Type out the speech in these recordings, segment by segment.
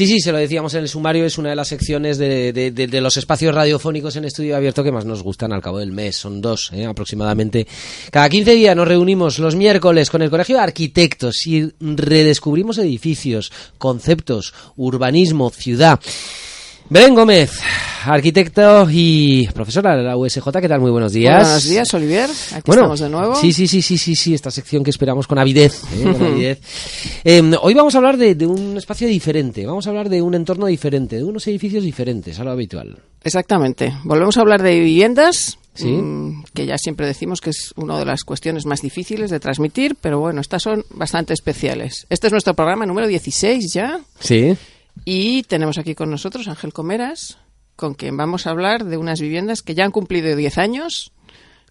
Sí, sí, se lo decíamos en el sumario, es una de las secciones de, de- de- de los espacios radiofónicos en estudio abierto que más nos gustan al cabo del mes. Son dos, ¿eh? aproximadamente. Cada 15 días nos reunimos los miércoles con el Colegio de Arquitectos y redescubrimos edificios, conceptos, urbanismo, ciudad. Belén Gómez, arquitecto y profesora de la USJ, ¿qué tal? Muy buenos días. Buenos días, Olivier. Aquí Bueno, estamos de nuevo. Sí, sí, sí, sí, sí, sí, esta sección que esperamos con avidez. ¿eh? con avidez. Eh, hoy vamos a hablar de, de un espacio diferente, vamos a hablar de un entorno diferente, de unos edificios diferentes a lo habitual. Exactamente. Volvemos a hablar de viviendas, Sí. mm, que ya siempre decimos que es una de las cuestiones más difíciles de transmitir, pero bueno, estas son bastante especiales. Este es nuestro programa número 16 ya, Sí. Y tenemos aquí con nosotros Ángel Comeras, con quien vamos a hablar de unas viviendas que ya han cumplido 10 años,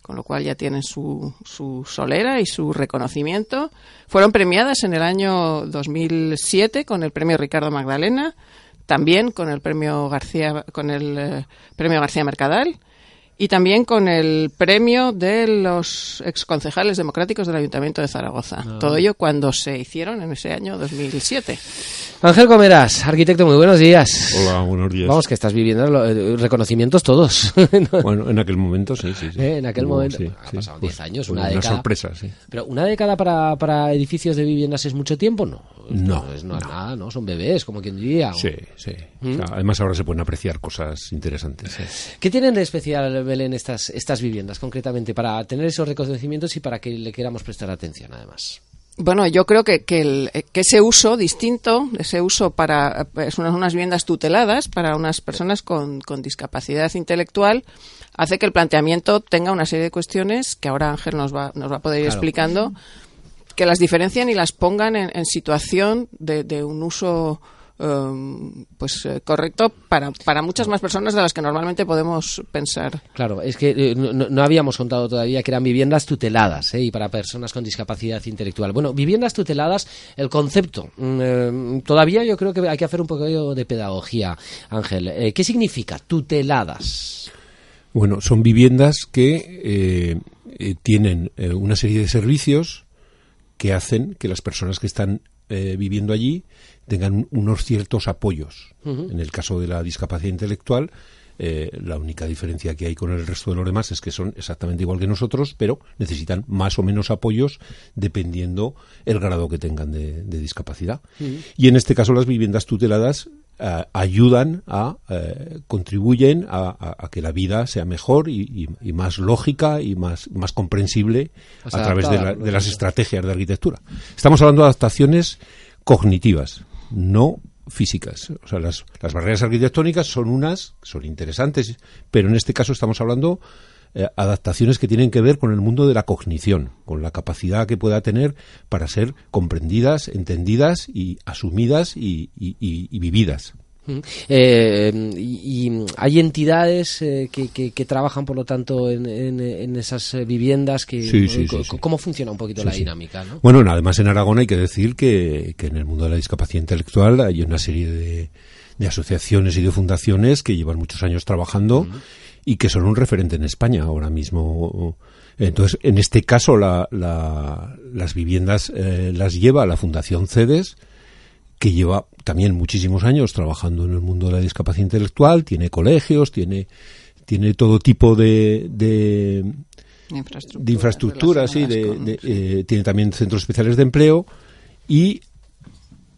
con lo cual ya tienen su, su solera y su reconocimiento. Fueron premiadas en el año 2007 con el premio Ricardo Magdalena, también con el premio García, con el eh, premio García Mercadal y también con el premio de los exconcejales democráticos del Ayuntamiento de Zaragoza. Todo ello cuando se hicieron en ese año 2007. Ángel Comeras, arquitecto, muy buenos días. Hola, buenos días. Vamos, que estás viviendo eh, reconocimientos todos. ¿no? Bueno, en aquel momento sí, sí. sí. Eh, en aquel Hubo, momento. sí, Ha pasado Pues, 10 años, una década. sorpresa, sí. Pero una década para, para edificios de viviendas es mucho tiempo, ¿no? Esto No, es, no es nada, ¿no? Son bebés, como quien diría. Sí, sí. ¿Mm? O sea, además ahora se pueden apreciar cosas interesantes. sí. ¿Qué tienen de especial, Belén, estas, estas viviendas concretamente para tener esos reconocimientos y para que le queramos prestar atención, además? Bueno, yo creo que, que, el- eh, que ese uso distinto, ese uso para es unas, unas viviendas tuteladas para unas personas con, con discapacidad intelectual, hace que el planteamiento tenga una serie de cuestiones que ahora Ángel nos va, nos va a poder ir Claro. explicando, que las diferencian y las pongan en, en situación de, de un uso em, pues eh, correcto para, para muchas más personas de las que normalmente podemos pensar. Claro, es que eh, no, habíamos contado todavía que eran viviendas tuteladas ¿eh? y para personas con discapacidad intelectual. Bueno, viviendas tuteladas, el concepto. mm, eh, todavía yo creo que hay que hacer un poco de pedagogía, Ángel. Eh, ¿Qué significa tuteladas? Bueno, son viviendas que eh, eh, tienen eh, una serie de servicios que hacen que las personas que están eh, viviendo allí tengan un- unos ciertos apoyos. En el caso de la discapacidad intelectual, eh, la única diferencia que hay con el resto de los demás es que son exactamente igual que nosotros, pero necesitan más o menos apoyos dependiendo el grado que tengan de, de discapacidad. Y en este caso las viviendas tuteladas eh, ayudan a, eh, contribuyen a, a- a que la vida sea mejor y, y- y más lógica y más, más comprensible a través de, la- de las estrategias de arquitectura. Estamos hablando de adaptaciones cognitivas, no físicas. O sea, las, las barreras arquitectónicas son unas, son interesantes, pero en este caso estamos hablando eh, adaptaciones que tienen que ver con el mundo de la cognición, con la capacidad que pueda tener para ser comprendidas, entendidas y asumidas y, y- y- y vividas. Mm. Eh, y, y hay entidades eh, que, que- que trabajan, por lo tanto, en, en- en esas eh, viviendas. Que, Sí, sí, co- sí. ¿Cómo funciona un poquito la dinámica? ¿no? Bueno, además en Aragón hay que decir que, que en el mundo de la discapacidad intelectual hay una serie de, de asociaciones y de fundaciones que llevan muchos años trabajando y que son un referente en España ahora mismo. Entonces, en este caso, la- la- las viviendas eh, las lleva la Fundación CEDES, que lleva también muchísimos años trabajando en el mundo de la discapacidad intelectual, tiene colegios, tiene, tiene todo tipo de, de, Infraestructura, de infraestructura, sí, de, eh, tiene también centros especiales de empleo y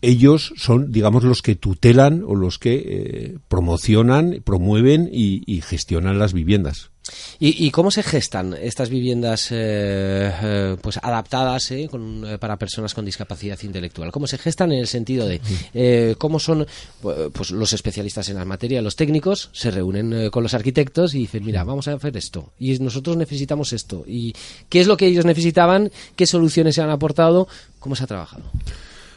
ellos son, digamos, los que tutelan o los que eh, promocionan, promueven y, y gestionan las viviendas. ¿Y, y cómo se gestan estas viviendas eh, eh, pues adaptadas eh, con, eh, para personas con discapacidad intelectual? ¿Cómo se gestan en el sentido de eh, cómo son pues los especialistas en la materia, los técnicos, se reúnen con los arquitectos y dicen, mira, vamos a hacer esto y nosotros necesitamos esto y qué es lo que ellos necesitaban, qué soluciones se han aportado, cómo se ha trabajado?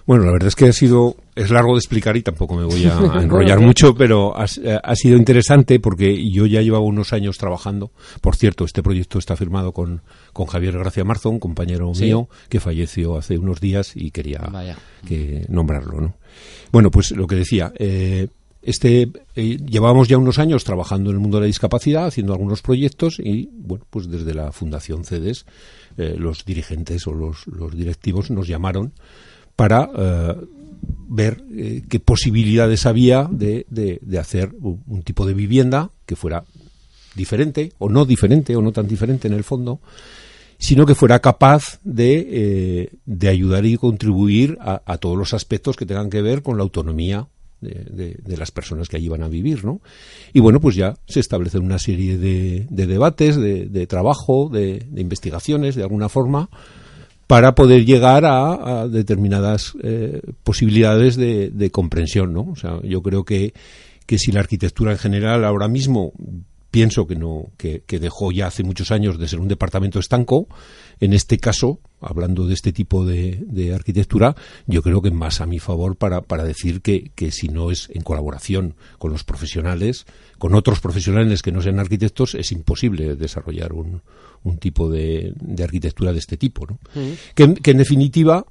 Bueno, la verdad es que ha sido, es largo de explicar y tampoco me voy a enrollar mucho, pero ha, eh, ha sido interesante porque yo ya llevaba unos años trabajando. Por cierto, este proyecto está firmado con, con Javier Gracia Marzo, un compañero Sí. mío que falleció hace unos días y quería Vaya. que nombrarlo, ¿no? Bueno, pues lo que decía, eh, este eh, llevábamos ya unos años trabajando en el mundo de la discapacidad, haciendo algunos proyectos y bueno, pues desde la Fundación CEDES eh, los dirigentes o los, los directivos nos llamaron para eh, ver eh, qué posibilidades había de, de, hacer un, tipo de vivienda que fuera diferente, o no diferente, o no tan diferente en el fondo, sino que fuera capaz de, eh, de ayudar y contribuir a, todos los aspectos que tengan que ver con la autonomía de, de, las personas que allí van a vivir, ¿no? Y bueno, pues ya se establecen una serie de debates, de, trabajo, de, investigaciones, de alguna forma, para poder llegar a, determinadas eh, posibilidades de, comprensión, ¿no? O sea, yo creo que, que si la arquitectura en general ahora mismo pienso que no que, dejó ya hace muchos años de ser un departamento estanco en este caso hablando de este tipo de, arquitectura yo creo que más a mi favor para, para decir que, que, si no es en colaboración con los profesionales con otros profesionales que no sean arquitectos es imposible desarrollar un, un tipo de, arquitectura de este tipo ¿no? que, que en definitiva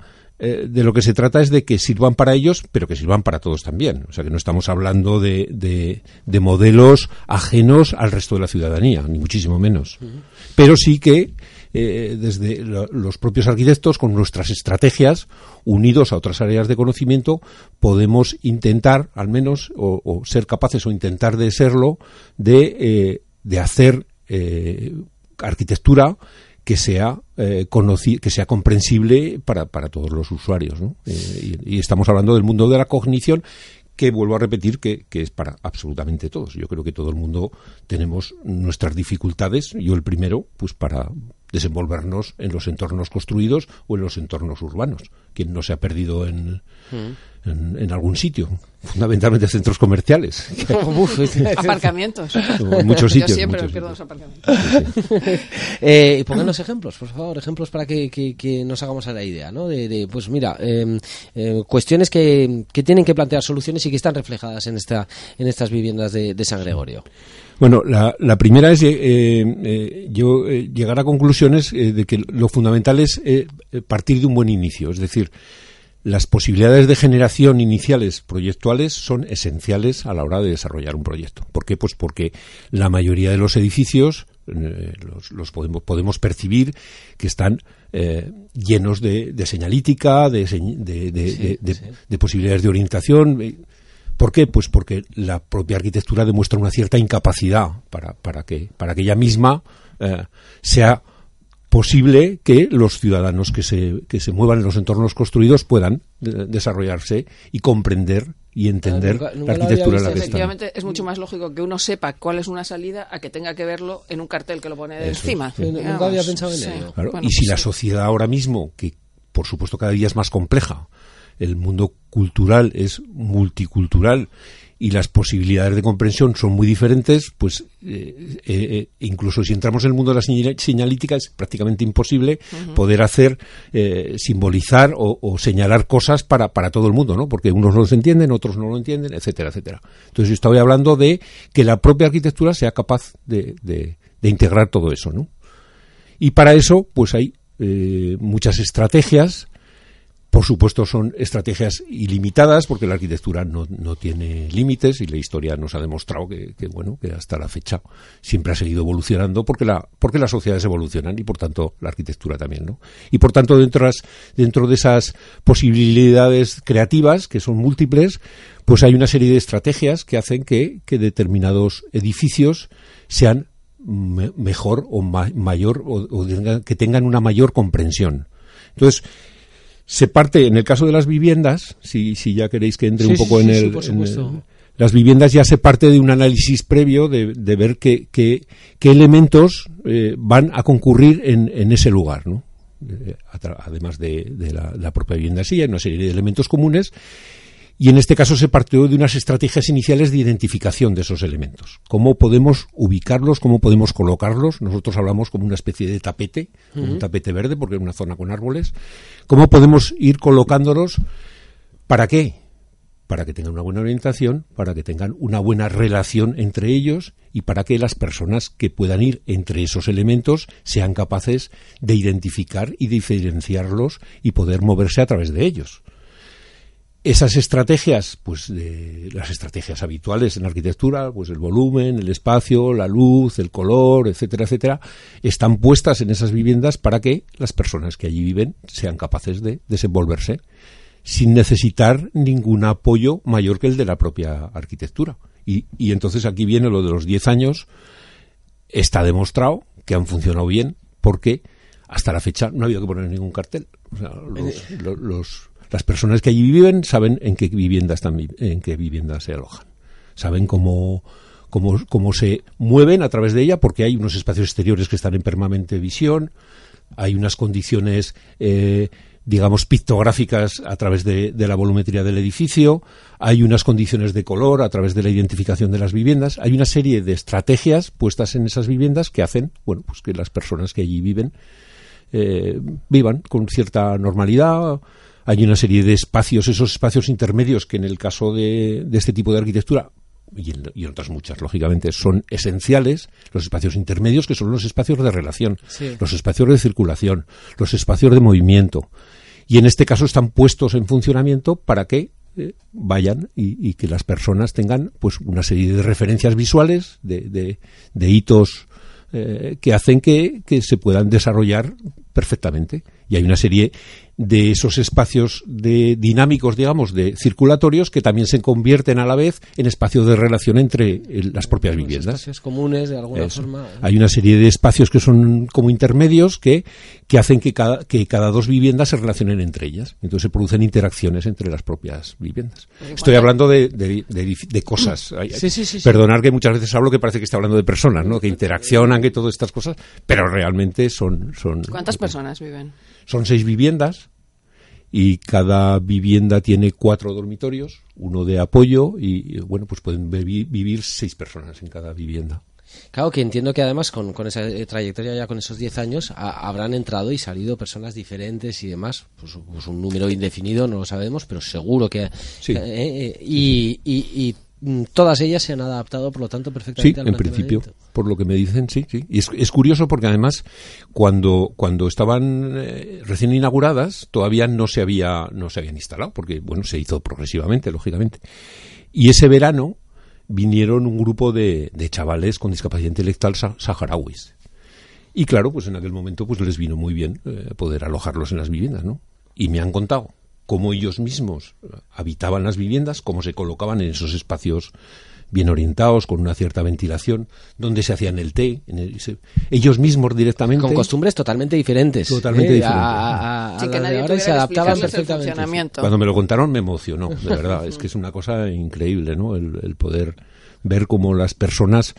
eh, de lo que se trata es de que sirvan para ellos, pero que sirvan para todos también. O sea, que no estamos hablando de, de, modelos ajenos al resto de la ciudadanía, ni muchísimo menos. Pero sí que eh, desde los propios arquitectos, con nuestras estrategias, unidos a otras áreas de conocimiento, podemos intentar, al menos, o, ser capaces o intentar de serlo, de, eh, de hacer arquitectura que sea eh, que sea comprensible para, para todos los usuarios. Eh, y, estamos hablando del mundo de la cognición que vuelvo a repetir que, que, es para absolutamente todos. Yo creo que todo el mundo tenemos nuestras dificultades, yo el primero, pues para desenvolvernos en los entornos construidos o en los entornos urbanos. Quien no se ha perdido en, mm. en, algún sitio, fundamentalmente centros comerciales. aparcamientos. muchos sitios. Yo siempre pierdo los aparcamientos. eh, pónganos ejemplos, por favor, ejemplos para que, que, nos hagamos a la idea, ¿no? De, pues mira, em, eh, cuestiones que, que tienen que plantear soluciones y que están reflejadas en, esta, en estas viviendas de, de San Gregorio. Bueno, la, la primera es eh, eh, yo eh, llegar a conclusiones de que lo fundamental es partir de un buen inicio, es decir, las posibilidades de generación iniciales proyectuales son esenciales a la hora de desarrollar un proyecto. ¿Por qué? Pues porque la mayoría de los edificios los, podemos, podemos, percibir que están llenos de, señalítica, de, de, posibilidades de orientación. ¿Por qué? Pues porque la propia arquitectura demuestra una cierta incapacidad para, para, que, para que ella misma eh, sea posible que los ciudadanos que se, que se muevan en los entornos construidos puedan eh, desarrollarse y comprender y entender la arquitectura en la que Efectivamente, es mucho más lógico que uno sepa cuál es una salida a que tenga que verlo en un cartel que lo pone de encima. Nunca había pensado en ello. y si pues la sociedad ahora mismo, que por supuesto cada día es más compleja, el mundo cultural es multicultural y las posibilidades de comprensión son muy diferentes, pues eh, eh, eh, incluso si entramos en el mundo de la señalítica es prácticamente imposible poder hacer, simbolizar o, señalar cosas para, para todo el mundo, ¿no? Porque unos no los entienden, otros no lo entienden, etcétera, etcétera. Entonces yo estaba hablando de que la propia arquitectura sea capaz de, de, de integrar todo eso, ¿no? Y para eso, pues hay muchas estrategias por supuesto, son estrategias ilimitadas porque la arquitectura no, no tiene límites y la historia nos ha demostrado que, bueno, que hasta la fecha siempre ha seguido evolucionando porque la, porque las sociedades evolucionan y por tanto la arquitectura también, ¿no? Y por tanto, dentro, dentro de esas posibilidades creativas, que son múltiples, pues hay una serie de estrategias que hacen que, determinados edificios sean mejor o mayor o, que tengan una mayor comprensión. Entonces, se parte, en el caso de las viviendas, si, si ya queréis que entre un poco en, el, Las viviendas ya se parte de un análisis previo de, de ver qué, qué, qué elementos eh, van a concurrir en, en ese lugar, ¿no? Eh, además de, de la, la, propia vivienda sí, hay una serie de elementos comunes y en este caso se partió de unas estrategias iniciales de identificación de esos elementos. ¿Cómo podemos ubicarlos? ¿Cómo podemos colocarlos? Nosotros hablamos como una especie de tapete, un tapete verde, porque es una zona con árboles. ¿Cómo podemos ir colocándolos? ¿Para qué? Para que tengan una buena orientación, para que tengan una buena relación entre ellos y para que las personas que puedan ir entre esos elementos sean capaces de identificar y diferenciarlos y poder moverse a través de ellos esas estrategias, pues de las estrategias habituales en arquitectura, pues el volumen, el espacio, la luz, el color, etcétera, etcétera, están puestas en esas viviendas para que las personas que allí viven sean capaces de desenvolverse sin necesitar ningún apoyo mayor que el de la propia arquitectura. Y, y entonces aquí viene lo de los 10 años. Está demostrado que han funcionado bien porque hasta la fecha no ha habido que poner ningún cartel. O sea, los, los, las personas que allí viven saben en qué vivienda están, en qué vivienda se alojan. Saben cómo, cómo, cómo se mueven a través de ella porque hay unos espacios exteriores que están en permanente visión, hay unas condiciones eh, digamos, pictográficas a través de, la volumetría del edificio, hay unas condiciones de color a través de la identificación de las viviendas, hay una serie de estrategias puestas en esas viviendas que hacen, bueno, pues que las personas que allí viven eh, vivan con cierta normalidad. Hay una serie de espacios, esos espacios intermedios que en el caso de, de este tipo de arquitectura y en, y en, otras muchas, lógicamente, son esenciales los espacios intermedios, que son los espacios de relación, sí. los espacios de circulación, los espacios de movimiento. Y en este caso están puestos en funcionamiento para que eh, vayan y, y, que las personas tengan pues una serie de referencias visuales, de, de, de hitos eh, que hacen que, que se puedan desarrollar perfectamente. Y hay una serie de esos espacios de dinámicos, digamos, de circulatorios que también se convierten a la vez en espacios de relación entre el, las propias Los viviendas. Espacios comunes, de alguna Eso. forma. Hay una serie de espacios que son como intermedios que, que hacen que cada, que cada dos viviendas se relacionen entre ellas. Entonces se producen interacciones entre las propias viviendas. Estoy hablando de, de, de, de cosas. Sí, sí, sí, Perdonar que muchas veces hablo que parece que está hablando de personas, ¿no? Que interaccionan, que todas estas cosas, pero realmente son... son ¿Cuántas personas viven? Son seis viviendas y cada vivienda tiene cuatro dormitorios, uno de apoyo y, bueno, pues pueden vivir seis personas en cada vivienda. Claro que entiendo que además con, con esa trayectoria ya con esos 10 años a, habrán entrado y salido personas diferentes y demás, pues, pues, un número indefinido, no lo sabemos, pero seguro que... Sí. Eh, eh, y, y, y todas ellas se han adaptado, por lo tanto, perfectamente sí, al en principio, por lo que me dicen, sí, sí. Y es, es curioso porque además, cuando, cuando estaban eh, recién inauguradas, todavía no se había, no se habían instalado, porque, bueno, se hizo progresivamente, lógicamente. Y ese verano vinieron un grupo de, de chavales con discapacidad intelectual sa saharauis. Y claro, pues en aquel momento pues les vino muy bien eh, poder alojarlos en las viviendas, ¿no? Y me han contado cómo ellos mismos habitaban las viviendas, cómo se colocaban en esos espacios bien orientados, con una cierta ventilación, donde se hacían el té, el, se, ellos mismos directamente. Con costumbres totalmente diferentes. Totalmente ¿eh? diferentes. A, a, a sí, que nadie ahora se adaptaban perfectamente. Cuando me lo contaron me emocionó, de verdad. es que es una cosa increíble, ¿no? El, el poder ver cómo las personas,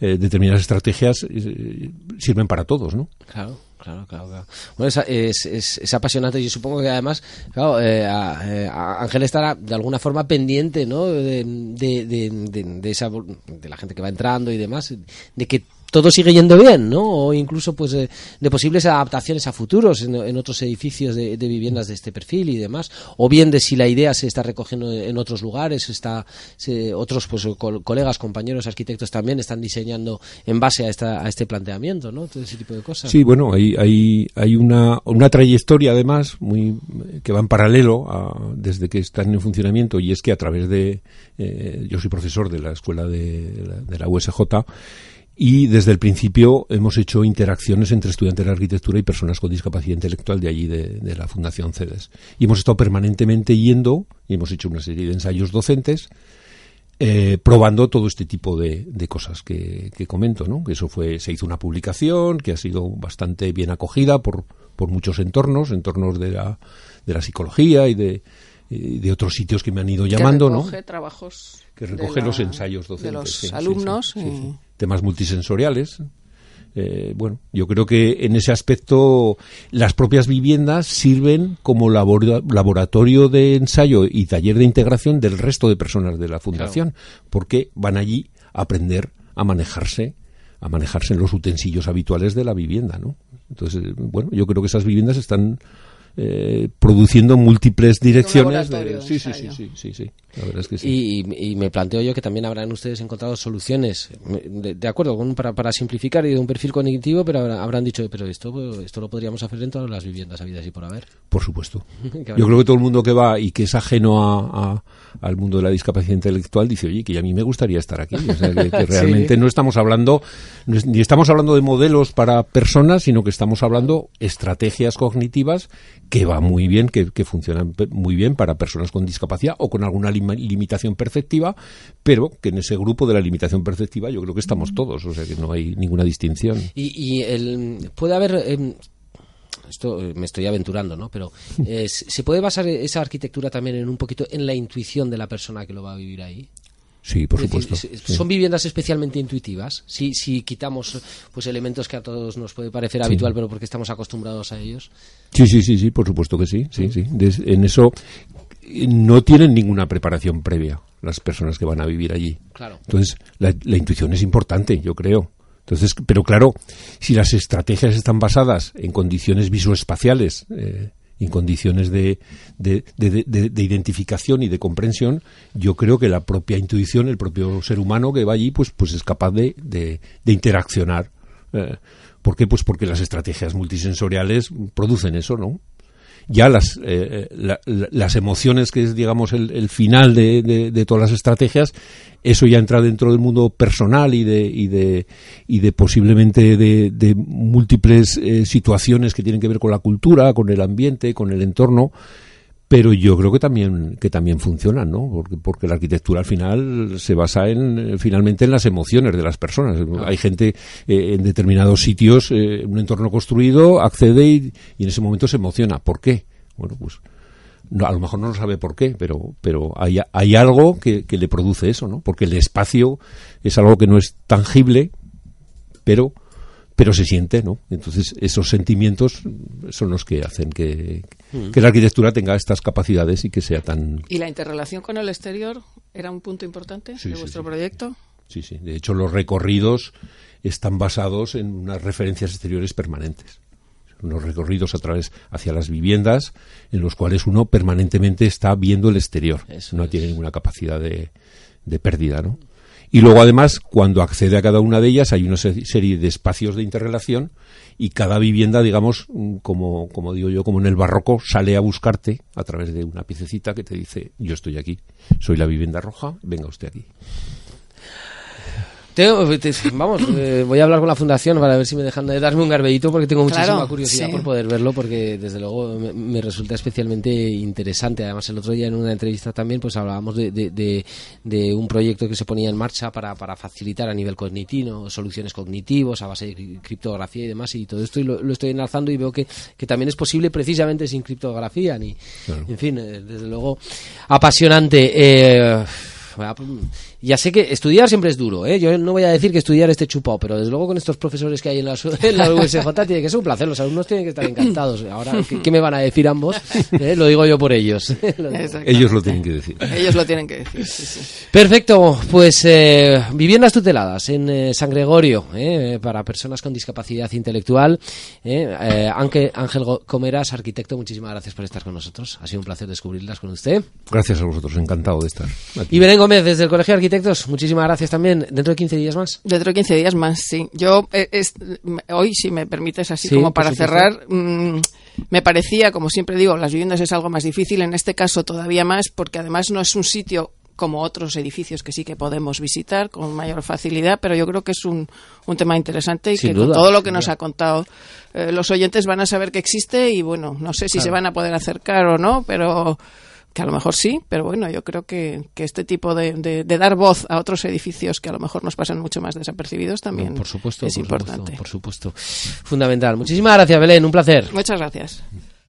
eh, determinadas estrategias, eh, sirven para todos, ¿no? Claro. Claro, claro, claro. Bueno, es, es, es, apasionante. Yo supongo que además, claro, eh, a, Ángel estará de alguna forma pendiente, ¿no? De, de, de, de, esa, de la gente que va entrando y demás, de que todo sigue yendo bien, ¿no? O incluso pues de, de posibles adaptaciones a futuros en, otros edificios de, viviendas de este perfil y demás, o bien de si la idea se está recogiendo en otros lugares, está se, otros pues co colegas, compañeros, arquitectos también están diseñando en base a esta a este planteamiento, ¿no? Todo ese tipo de cosas. Sí, bueno, hay hay hay una una trayectoria además muy que va en paralelo a, desde que están en funcionamiento y es que a través de eh, yo soy profesor de la escuela de de la USJ y desde el principio hemos hecho interacciones entre estudiantes de arquitectura y personas con discapacidad intelectual de allí, de, de, la Fundación CEDES. Y hemos estado permanentemente yendo y hemos hecho una serie de ensayos docentes eh, probando todo este tipo de, de cosas que, que, comento, ¿no? Que eso fue, se hizo una publicación que ha sido bastante bien acogida por, por muchos entornos, entornos de la, de la psicología y de, de otros sitios que me han ido llamando, que recoge ¿no? trabajos que recoge la, los ensayos docentes de los sí, alumnos sí, sí, temas multisensoriales eh, bueno, yo creo que en ese aspecto las propias viviendas sirven como labor, laboratorio de ensayo y taller de integración del resto de personas de la fundación, claro. porque van allí a aprender a manejarse, a manejarse en los utensilios habituales de la vivienda, ¿no? Entonces, bueno, yo creo que esas viviendas están eh, produciendo múltiples direcciones. De, sí, sí, sí, sí, sí, sí, la verdad es que sí. Y, y, me planteo yo que también habrán ustedes encontrado soluciones, de, de acuerdo, con, para, para, simplificar y de un perfil cognitivo, pero habrán dicho, pero esto, esto lo podríamos hacer en todas las viviendas habidas y por haber. Por supuesto. yo creo que todo el mundo que va y que es ajeno a, a, al mundo de la discapacidad intelectual dice, oye, que a mí me gustaría estar aquí. O sea, que, que realmente sí. no estamos hablando, ni estamos hablando de modelos para personas, sino que estamos hablando estrategias cognitivas que va muy bien, que, que funcionan muy bien para personas con discapacidad o con alguna lima- limitación perceptiva, pero que en ese grupo de la limitación perceptiva yo creo que estamos todos, o sea que no hay ninguna distinción. Y, y el, puede haber. em, esto eh, me estoy aventurando, ¿no? Pero eh, ¿se puede basar esa arquitectura también en un poquito en la intuición de la persona que lo va a vivir ahí? Sí, por decir, supuesto. sí. Son viviendas especialmente intuitivas. Si, si quitamos pues elementos que a todos nos puede parecer habitual, pero porque estamos acostumbrados a ellos. Sí, sí, sí, sí, por supuesto que sí, sí, sí. Des- en eso no tienen ninguna preparación previa las personas que van a vivir allí. Claro. Entonces, la, la intuición es importante, yo creo. Entonces, pero claro, si las estrategias están basadas en condiciones visoespaciales, eh, en condiciones de, de, de- de- de identificación y de comprensión, yo creo que la propia intuición, el propio ser humano que va allí, pues, pues es capaz de interaccionar. Eh, ¿Por qué? Pues porque las estrategias multisensoriales producen eso, ¿no? Ya las, eh, la- la- las emociones, que es, digamos, el, el final de, de- de todas las estrategias, eso ya entra dentro del mundo personal y de, y de, y de posiblemente de, de múltiples eh, situaciones que tienen que ver con la cultura, con el ambiente, con el entorno. Pero yo creo que también, que también funcionan, ¿no? Porque, porque la arquitectura al final se basa en, eh, finalmente en las emociones de las personas. Hay gente eh, en determinados sitios, eh, un entorno construido, accede y, y en ese momento se emociona. ¿Por qué? Bueno, pues no, a lo mejor no lo sabe por qué, pero, pero hay, hay algo que, que le produce eso, ¿no? Porque el espacio es algo que no es tangible, pero pero se siente, ¿no? Entonces esos sentimientos son los que hacen que, que la arquitectura tenga estas capacidades y que sea tan ¿Y la interrelación con el exterior era un punto importante Sí, de sí, vuestro sí. proyecto? Sí, sí. De hecho, los recorridos están basados en unas referencias exteriores permanentes. Unos recorridos a través hacia las viviendas en los cuales uno permanentemente está viendo el exterior. Eso no es. tiene ninguna capacidad de, de pérdida, ¿no? Y luego, además, cuando accede a cada una de ellas, hay una se- serie de espacios de interrelación y cada vivienda, digamos, mm, como, como digo yo, como en el barroco, sale a buscarte a través de una piececita que te dice, yo estoy aquí, soy la vivienda roja, venga usted aquí. Tengo- te- vamos, eh, voy a hablar con la fundación para ver si me dejan de darme un garbellito porque tengo muchísima Claro, curiosidad sí. por poder verlo porque desde luego me, me resulta especialmente interesante. Además el otro día en una entrevista también pues hablábamos de, de- de- de un proyecto que se ponía en marcha para, para facilitar a nivel cognitivo soluciones cognitivos a base de cri- criptografía y demás y todo esto y lo, lo estoy enlazando y veo que, que también es posible precisamente sin criptografía ni Claro. en fin eh, desde luego apasionante. Eh, bueno, ya sé que estudiar siempre es duro, ¿eh? Yo no voy a decir que estudiar esté chupado, pero desde luego con estos profesores que hay en la, en la USJ tiene que ser un placer. Los alumnos tienen que estar encantados. Ahora, ¿qué, qué me van a decir ambos? ¿Eh? Lo digo yo por ellos. Ellos lo tienen que decir. Ellos lo tienen que decir, sí, sí. Perfecto, pues eh, viviendas tuteladas en eh, San Gregorio eh, para personas con discapacidad intelectual. Eh, eh, Ángel, Ángel Comeras, arquitecto, muchísimas gracias por estar con nosotros. Ha sido un placer descubrirlas con usted. Gracias a vosotros, encantado de estar aquí. Y Belén Gómez, desde el Colegio de Arquitectos, muchísimas gracias también. Dentro de 15 días más. Dentro de 15 días más, sí. Yo, eh, es- hoy, si me permites, así Sí, como para cerrar, mm, me parecía, como siempre digo, las viviendas es algo más difícil, en este caso todavía más, porque además no es un sitio como otros edificios que sí que podemos visitar con mayor facilidad, pero yo creo que es un, un tema interesante y Sin que duda, con todo lo que nos duda. ha contado eh, los oyentes van a saber que existe y bueno, no sé si Claro. se van a poder acercar o no, pero que a lo mejor sí, pero bueno, yo creo que, que este tipo de, de- de dar voz a otros edificios que a lo mejor nos pasan mucho más desapercibidos también por supuesto, es por importante. supuesto, por supuesto. Fundamental. Muchísimas gracias, Belén. Un placer. Muchas gracias.